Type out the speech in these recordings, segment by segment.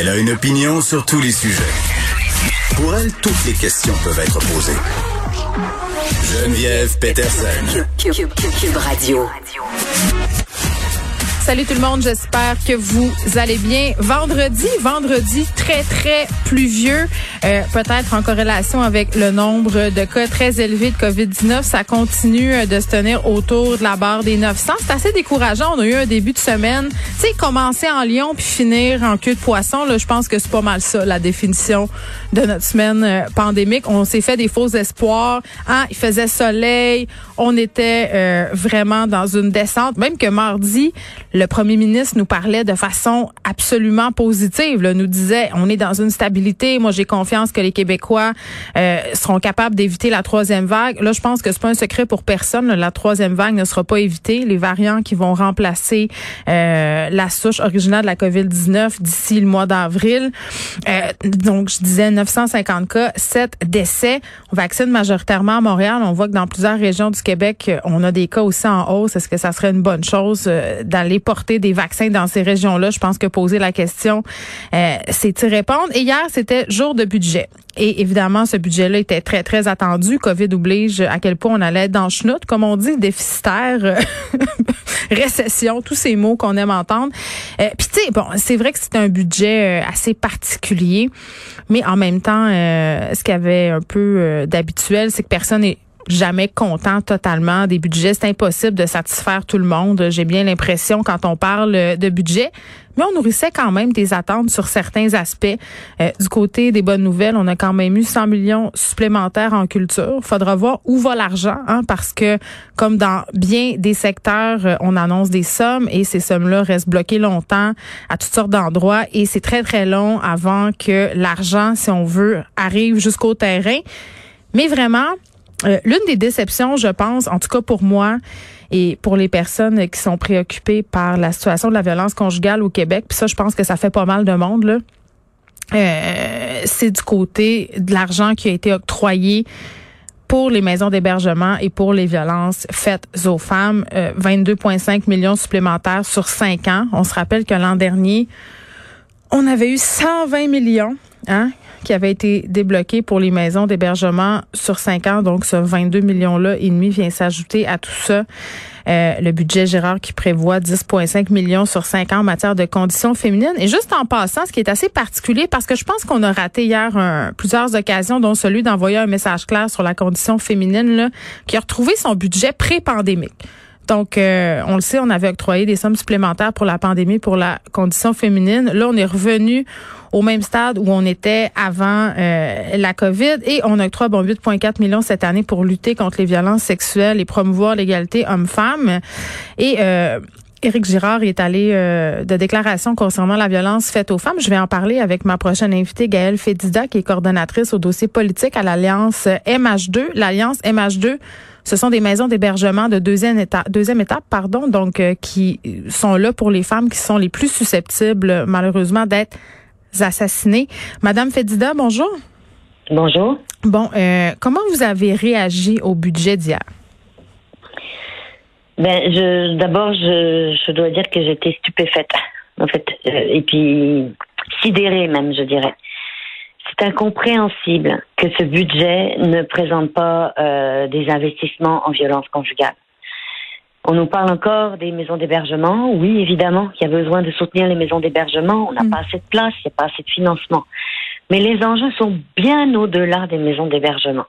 Elle a une opinion sur tous les sujets. Pour elle, toutes les questions peuvent être posées. Geneviève Peterson. Cube, Radio. Salut tout le monde, j'espère que vous allez bien. Vendredi, vendredi très très pluvieux, euh, peut-être en corrélation avec le nombre de cas très élevés de Covid-19, ça continue euh, de se tenir autour de la barre des 900. C'est assez décourageant. On a eu un début de semaine, tu sais, commencer en Lyon puis finir en queue de poisson. Là, je pense que c'est pas mal ça la définition de notre semaine euh, pandémique. On s'est fait des faux espoirs. Ah, il faisait soleil, on était vraiment dans une descente. Même que mardi, le premier ministre nous parlait de façon absolument positive. Là, nous disait, on est dans une stabilité. Moi, j'ai confiance que les Québécois euh, seront capables d'éviter la troisième vague. Là, je pense que c'est pas un secret pour personne. La troisième vague ne sera pas évitée. Les variants qui vont remplacer euh, la souche originale de la COVID-19 d'ici le mois d'avril. Euh, donc, je disais 950 cas, 7 décès. On vaccine majoritairement à Montréal. On voit que dans plusieurs régions du Québec, on a des cas aussi en hausse. Est-ce que ça serait une bonne chose d'aller porter des vaccins dans ces régions-là? Je pense que poser la question, euh, c'est y répondre. Et hier, c'était jour de budget. Et évidemment, ce budget-là était très, très attendu. COVID oblige à quel point on allait dans chenoute, comme on dit, déficitaire, euh, récession, tous ces mots qu'on aime entendre. Euh, Puis tu sais, bon, c'est vrai que c'est un budget euh, assez particulier, mais en même temps, ce qu'il y avait un peu d'habituel, c'est que personne n'est jamais content totalement des budgets. C'est impossible de satisfaire tout le monde. J'ai bien l'impression quand on parle de budget. Mais on nourrissait quand même des attentes sur certains aspects. Euh, du côté des bonnes nouvelles, on a quand même eu 100 millions supplémentaires en culture. Faudra voir où va l'argent, hein, parce que comme dans bien des secteurs, euh, on annonce des sommes et ces sommes-là restent bloquées longtemps à toutes sortes d'endroits et c'est très très long avant que l'argent, si on veut, arrive jusqu'au terrain. Mais vraiment, euh, l'une des déceptions, je pense, en tout cas pour moi et pour les personnes qui sont préoccupées par la situation de la violence conjugale au Québec, puis ça, je pense que ça fait pas mal de monde, là. Euh, c'est du côté de l'argent qui a été octroyé pour les maisons d'hébergement et pour les violences faites aux femmes. 22,5 euh, millions supplémentaires sur cinq ans. On se rappelle que l'an dernier, on avait eu 120 millions hein, qui avait été débloqué pour les maisons d'hébergement sur cinq ans. Donc, ce 22 millions-là et demi vient s'ajouter à tout ça. Euh, le budget Gérard qui prévoit 10,5 millions sur cinq ans en matière de conditions féminines. Et juste en passant, ce qui est assez particulier, parce que je pense qu'on a raté hier plusieurs occasions, dont celui d'envoyer un message clair sur la condition féminine, là, qui a retrouvé son budget pré-pandémique. Donc, euh, on le sait, on avait octroyé des sommes supplémentaires pour la pandémie, pour la condition féminine. Là, on est revenu au même stade où on était avant euh, la COVID et on octroie bon 8,4 millions cette année pour lutter contre les violences sexuelles et promouvoir l'égalité homme-femme. Et euh, Éric Girard est allé de déclaration concernant la violence faite aux femmes. Je vais en parler avec ma prochaine invitée, Gaëlle Fédida, qui est coordonnatrice au dossier politique à l'Alliance MH2. L'Alliance MH2 ce sont des maisons d'hébergement de deuxième étape, deuxième étape, pardon, donc euh, qui sont là pour les femmes qui sont les plus susceptibles, malheureusement, d'être assassinées. Madame Fedida, bonjour. Bonjour. Bon, euh, comment vous avez réagi au budget d'hier? Ben, je, d'abord, je, je dois dire que j'étais stupéfaite, en fait, euh, et puis sidérée même, je dirais c'est incompréhensible que ce budget ne présente pas euh, des investissements en violence conjugale. On nous parle encore des maisons d'hébergement. Oui, évidemment, il y a besoin de soutenir les maisons d'hébergement. On n'a mm. pas assez de place, il n'y a pas assez de financement. Mais les enjeux sont bien au-delà des maisons d'hébergement.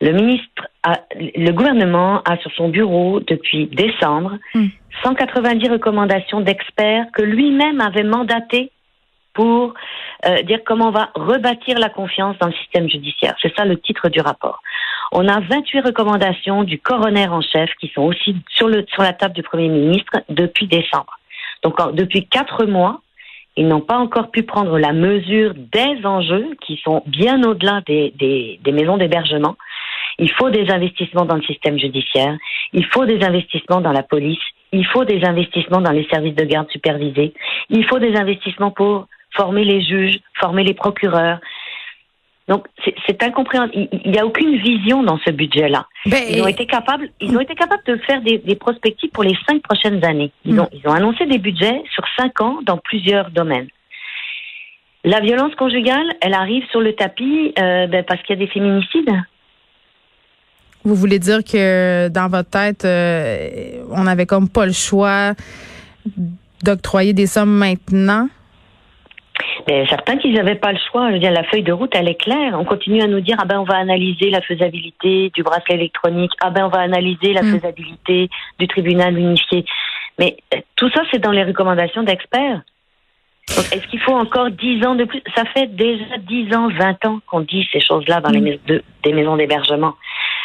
Le ministre, le gouvernement a sur son bureau depuis décembre 190 mm. recommandations d'experts que lui-même avait mandatés pour euh, dire comment on va rebâtir la confiance dans le système judiciaire. C'est ça le titre du rapport. On a 28 recommandations du coroner en chef qui sont aussi sur, la table du Premier ministre depuis décembre. Donc depuis quatre mois, ils n'ont pas encore pu prendre la mesure des enjeux qui sont bien au-delà des, des maisons d'hébergement. Il faut des investissements dans le système judiciaire, il faut des investissements dans la police, il faut des investissements dans les services de garde supervisés, il faut des investissements pour former les juges, former les procureurs, donc c'est incompréhensible. Il n'y a aucune vision dans ce budget-là. Ben, ils ont été capables, ils ont été capables de faire des, des prospectives pour les cinq prochaines années. Ils hmm. ont, ils ont annoncé des budgets sur cinq ans dans plusieurs domaines. La violence conjugale, elle arrive sur le tapis euh, ben, parce qu'il y a des féminicides. Vous voulez dire que dans votre tête, euh, on n'avait comme pas le choix d'octroyer des sommes maintenant? Certains qu'ils n'avaient pas le choix. Je veux dire, la feuille de route, elle est claire. On continue à nous dire, ah ben, on va analyser la faisabilité du bracelet électronique. Ah ben, on va analyser la hmm. faisabilité du tribunal unifié. Mais euh, tout ça, c'est dans les recommandations d'experts. Donc, est-ce qu'il faut encore dix ans de plus? Ça fait déjà dix ans, vingt ans qu'on dit ces choses-là dans les hmm. maisons des maisons d'hébergement.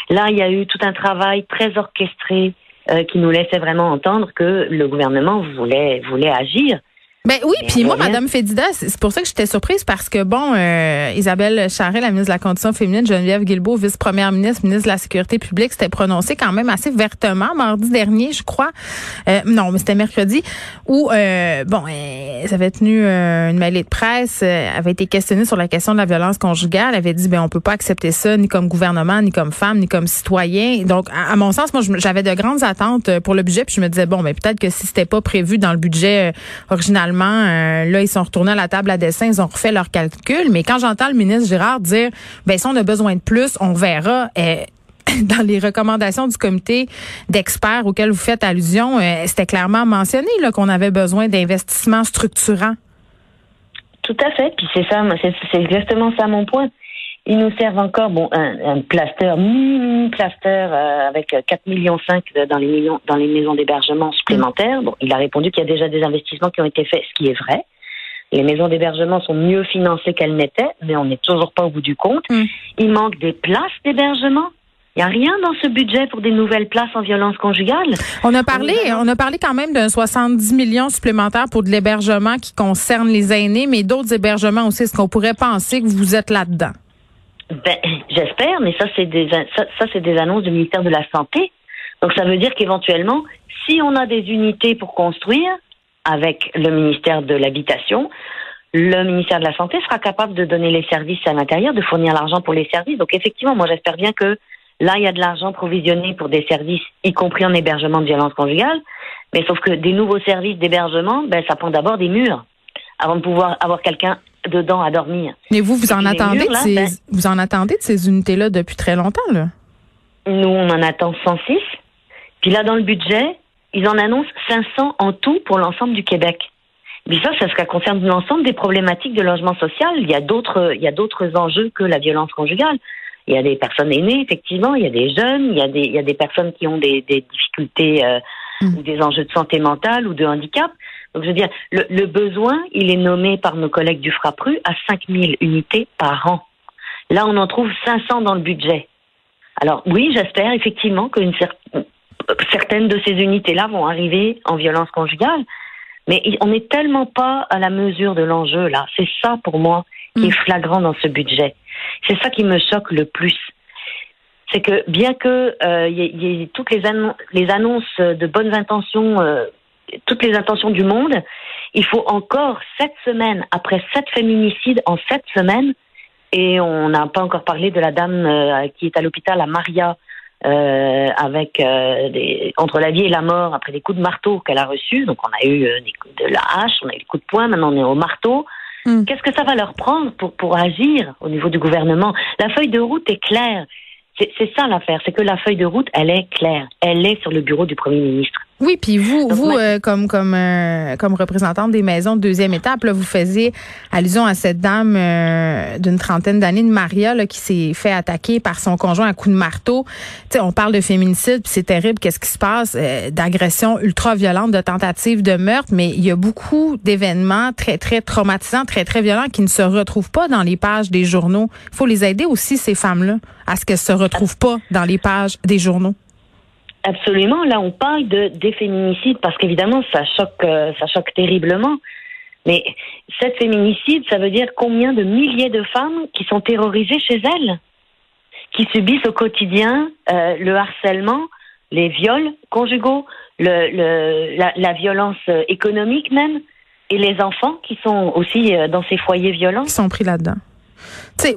Là, il y a eu tout un travail très orchestré euh, qui nous laissait vraiment entendre que le gouvernement voulait voulait agir. Ben oui, puis moi, Madame Fédida, c'est pour ça que j'étais surprise parce que bon, euh, Isabelle Charret, la ministre de la Condition féminine, Geneviève Guilbeault, vice-première ministre, ministre de la Sécurité publique, s'était prononcée quand même assez vertement mardi dernier, je crois. Euh, non, mais c'était mercredi où euh, bon, ça avait tenu une mêlée de presse, avait été questionnée sur la question de la violence conjugale, elle avait dit ben on peut pas accepter ça ni comme gouvernement, ni comme femme, ni comme citoyen. Donc à, mon sens, moi j'avais de grandes attentes pour le budget, puis je me disais bon, ben peut-être que si c'était pas prévu dans le budget original euh, là, ils sont retournés à la table à dessin, ils ont refait leurs calculs. Mais quand j'entends le ministre Girard dire, ben si on a besoin de plus, on verra. Euh, dans les recommandations du comité d'experts auxquels vous faites allusion, euh, c'était clairement mentionné qu'on avait besoin d'investissements structurants. Tout à fait. Puis c'est ça, c'est exactement ça mon point. Ils nous servent encore bon un, un plaster, mini plaster euh, avec 4 millions 5 dans les millions dans les maisons d'hébergement supplémentaires. Bon, il a répondu qu'il y a déjà des investissements qui ont été faits, ce qui est vrai. Les maisons d'hébergement sont mieux financées qu'elles n'étaient, mais on n'est toujours pas au bout du compte. Mm. Il manque des places d'hébergement. Il n'y a rien dans ce budget pour des nouvelles places en violence conjugale. On a parlé, on a parlé quand même d'un 70 millions supplémentaires pour de l'hébergement qui concerne les aînés, mais d'autres hébergements aussi. Est-ce qu'on pourrait penser que vous êtes là-dedans? Ben, j'espère, mais ça c'est des ça, c'est des annonces du ministère de la santé. Donc ça veut dire qu'éventuellement, si on a des unités pour construire avec le ministère de l'habitation, le ministère de la santé sera capable de donner les services à l'intérieur, de fournir l'argent pour les services. Donc effectivement, moi j'espère bien que là il y a de l'argent provisionné pour des services, y compris en hébergement de violence conjugale. Mais sauf que des nouveaux services d'hébergement, ben ça prend d'abord des murs avant de pouvoir avoir quelqu'un dedans à dormir. Mais vous, vous en attendez de ces, ben, vous en attendez de ces unités-là depuis très longtemps, là? Nous, on en attend 106. Puis là, dans le budget, ils en annoncent 500 en tout pour l'ensemble du Québec. Mais ça, ça, ça concerne l'ensemble des problématiques de logement social. Il y a d'autres, il y a d'autres enjeux que la violence conjugale. Il y a des personnes aînées, effectivement. Il y a des jeunes. Il y a des, il y a des personnes qui ont des, des difficultés euh, mmh. ou des enjeux de santé mentale ou de handicap. Donc, je veux dire, le, besoin, il est nommé par nos collègues du FRAPRU à 5000 unités par an. Là, on en trouve 500 dans le budget. Alors, oui, j'espère effectivement qu'une certaine de ces unités-là vont arriver en violence conjugale. Mais on n'est tellement pas à la mesure de l'enjeu, là. C'est ça, pour moi, qui est mm. flagrant dans ce budget. C'est ça qui me choque le plus. C'est que bien que euh, y, ait toutes les, les, annonces de bonnes intentions euh, toutes les intentions du monde. Il faut encore sept semaines, après sept féminicides en sept semaines, et on n'a pas encore parlé de la dame euh, qui est à l'hôpital à Maria, euh, avec euh, des, entre la vie et la mort après des coups de marteau qu'elle a reçus. Donc on a eu des coups de la hache, on a eu des coups de poing, maintenant on est au marteau. Hmm. Qu'est-ce que ça va leur prendre pour, pour agir au niveau du gouvernement? La feuille de route est claire. C'est ça l'affaire, c'est que la feuille de route, elle est claire. Elle est sur le bureau du Premier ministre. Oui, puis vous, vous euh, comme comme euh, comme représentante des maisons de deuxième étape, là, vous faisiez allusion à cette dame euh, d'une trentaine d'années, de Maria, là, qui s'est fait attaquer par son conjoint à coup de marteau. Tu sais, on parle de féminicide, puis c'est terrible, qu'est-ce qui se passe, d'agression ultra violente, de tentative de meurtre, mais il y a beaucoup d'événements très très traumatisants, très très violents qui ne se retrouvent pas dans les pages des journaux. Il faut les aider aussi ces femmes-là à ce qu'elles se retrouvent pas dans les pages des journaux. Absolument. Là, on parle de des féminicides parce qu'évidemment, ça choque, euh, ça choque terriblement. Mais cette féminicide, ça veut dire combien de milliers de femmes qui sont terrorisées chez elles, qui subissent au quotidien euh, le harcèlement, les viols conjugaux, le, le, la, la, violence économique même, et les enfants qui sont aussi euh, dans ces foyers violents. Qui sont pris là-dedans.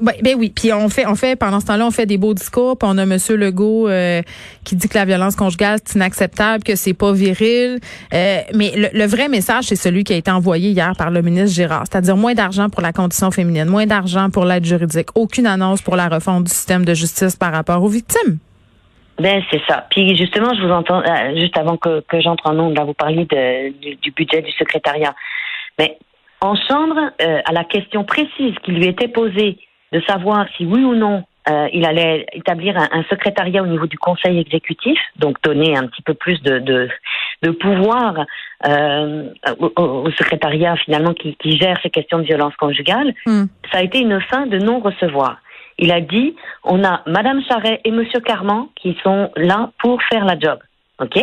Ben, ben, oui, puis on fait, on fait pendant ce temps-là, on fait des beaux discours, puis on a Monsieur Legault euh, qui dit que la violence conjugale c'est inacceptable, que c'est pas viril. Euh, mais le, vrai message, c'est celui qui a été envoyé hier par le ministre Girard, c'est-à-dire moins d'argent pour la condition féminine, moins d'argent pour l'aide juridique, aucune annonce pour la refonte du système de justice par rapport aux victimes. Ben c'est ça. Puis justement, je vous entends euh, juste avant que, j'entre en nombre, là vous parliez du, du budget du secrétariat. Mais en chambre, euh, à la question précise qui lui était posée de savoir si oui ou non euh, il allait établir un, secrétariat au niveau du conseil exécutif, donc donner un petit peu plus de, de, de pouvoir euh, au, secrétariat finalement qui, qui, gère ces questions de violence conjugale, hmm. ça a été une fin de non-recevoir. Il a dit, on a Madame Charret et Monsieur Carman qui sont là pour faire la job. OK?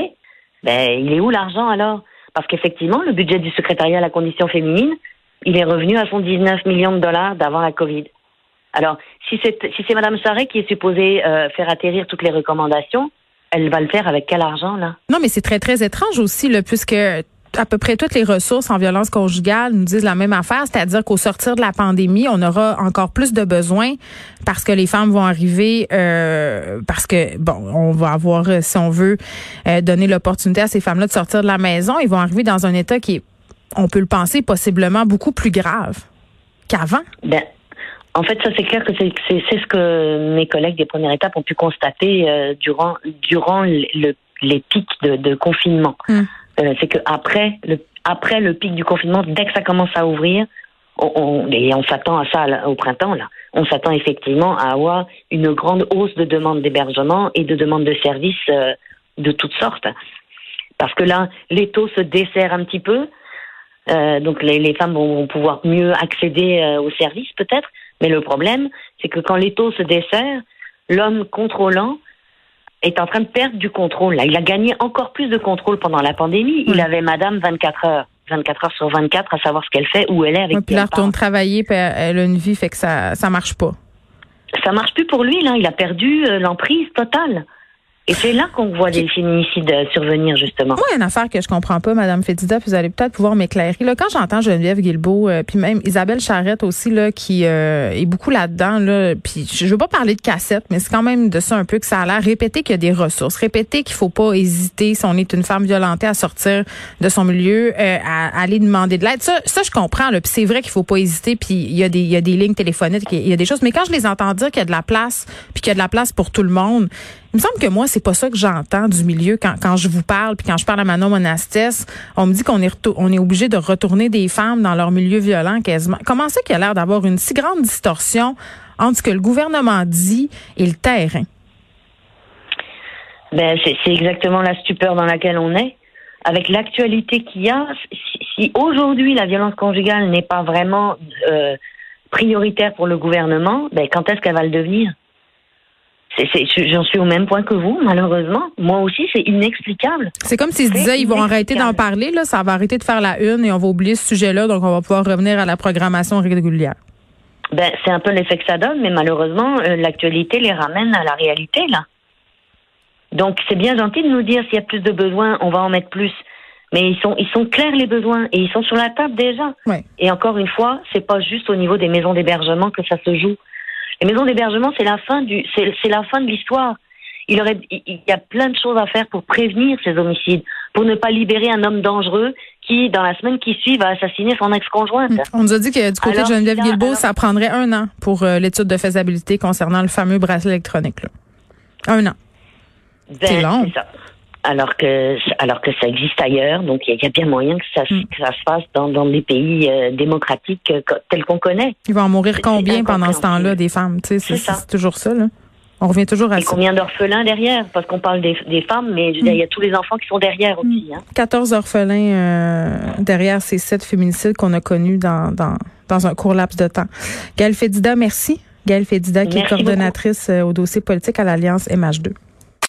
Ben, il est où l'argent alors? Parce qu'effectivement, le budget du secrétariat à la condition féminine, il est revenu à son 19 millions de dollars d'avant la Covid. Alors, si c'est si c'est qui est supposée euh, faire atterrir toutes les recommandations, elle va le faire avec quel argent là? Non, mais c'est très très étrange aussi, puisque à peu près toutes les ressources en violence conjugale nous disent la même affaire, c'est-à-dire qu'au sortir de la pandémie, on aura encore plus de besoins parce que les femmes vont arriver, euh, parce que bon, on va avoir, euh, si on veut, donner l'opportunité à ces femmes-là de sortir de la maison. Ils vont arriver dans un état qui est, on peut le penser, possiblement beaucoup plus grave qu'avant. Ben. En fait, ça c'est clair que c'est ce que mes collègues des premières étapes ont pu constater durant durant le, les pics de, de confinement. Hum. Euh, c'est que après le après le pic du confinement, dès que ça commence à ouvrir, on, et on s'attend à ça au printemps là, on s'attend effectivement à avoir une grande hausse de demandes d'hébergement et de demandes de services euh, de toutes sortes, parce que là les taux se desserrent un petit peu, euh, donc les, les, femmes vont pouvoir mieux accéder euh, aux services peut-être, mais le problème c'est que quand les taux se desserrent, l'homme contrôlant est en train de perdre du contrôle. Là. Il a gagné encore plus de contrôle pendant la pandémie. Il avait Madame 24 heures. 24 heures sur 24 à savoir ce qu'elle fait, où elle est, avec Puis elle retourne travailler, puis elle a une vie, fait que ça ça marche pas. Ça marche plus pour lui, là. Il a perdu euh, l'emprise totale. Et c'est là qu'on voit des féminicides euh, survenir, justement. Moi, une affaire que je comprends pas, Madame Fédida, puis vous allez peut-être pouvoir m'éclairer. Là, quand j'entends Geneviève Guilbeault, euh, puis même Isabelle Charrette aussi, là, qui euh, est beaucoup là-dedans, là, puis je veux pas parler de cassette, mais c'est quand même de ça un peu que ça a l'air. Répéter qu'il y a des ressources, répéter qu'il faut pas hésiter, si on est une femme violentée, à sortir de son milieu, à, aller demander de l'aide. Ça, ça, je comprends, là, puis c'est vrai qu'il faut pas hésiter, puis il y, a des, il y a des lignes téléphoniques, il y a des choses, mais quand je les entends dire qu'il y a de la place, puis qu'il y a de la place pour tout le monde, il me semble que moi, c'est pas ça que j'entends du milieu quand, quand je vous parle, puis quand je parle à Manon Monastès, on me dit qu'on est, on est obligé de retourner des femmes dans leur milieu violent quasiment. Comment c'est qu'il y a l'air d'avoir une si grande distorsion entre ce que le gouvernement dit et le terrain? Ben, c'est exactement la stupeur dans laquelle on est. Avec l'actualité qu'il y a, si, aujourd'hui la violence conjugale n'est pas vraiment euh, prioritaire pour le gouvernement, ben, quand est-ce qu'elle va le devenir? J'en suis au même point que vous, malheureusement. Moi aussi, c'est inexplicable. C'est comme s'ils se disaient, ils vont arrêter d'en parler, là, ça va arrêter de faire la une et on va oublier ce sujet-là, donc on va pouvoir revenir à la programmation régulière. Ben, c'est un peu l'effet que ça donne, mais malheureusement, euh, l'actualité les ramène à la réalité, là. Donc, c'est bien gentil de nous dire s'il y a plus de besoins, on va en mettre plus. Mais ils sont, ils sont clairs les besoins et ils sont sur la table déjà. Et encore une fois, c'est pas juste au niveau des maisons d'hébergement que ça se joue. Les maisons d'hébergement, c'est la fin du, c'est la fin de l'histoire. Il aurait, il y a plein de choses à faire pour prévenir ces homicides, pour ne pas libérer un homme dangereux qui, dans la semaine qui suit, va assassiner son ex-conjointe. On nous a dit que du côté de Geneviève Guilbeault, ça prendrait un an pour euh, l'étude de faisabilité concernant le fameux bracelet électronique. Là. Un an. Ben, c'est long. Ça. Alors que alors que ça existe ailleurs. Donc il y, a bien moyen que ça, mm. que ça se fasse dans, dans des pays euh, démocratiques euh, tels qu'on connaît. Il va en mourir combien pendant ce temps-là des femmes? Tu sais, c'est toujours ça. Là. On revient toujours à Et combien d'orphelins derrière? Parce qu'on parle des, des, femmes, mais il y a tous les enfants qui sont derrière aussi. Hein. 14 orphelins euh, derrière ces sept féminicides qu'on a connus dans, dans, dans un court laps de temps. Gaëlle Fédida, merci. Gaëlle Fédida, qui est coordonnatrice au dossier politique à l'Alliance MH2.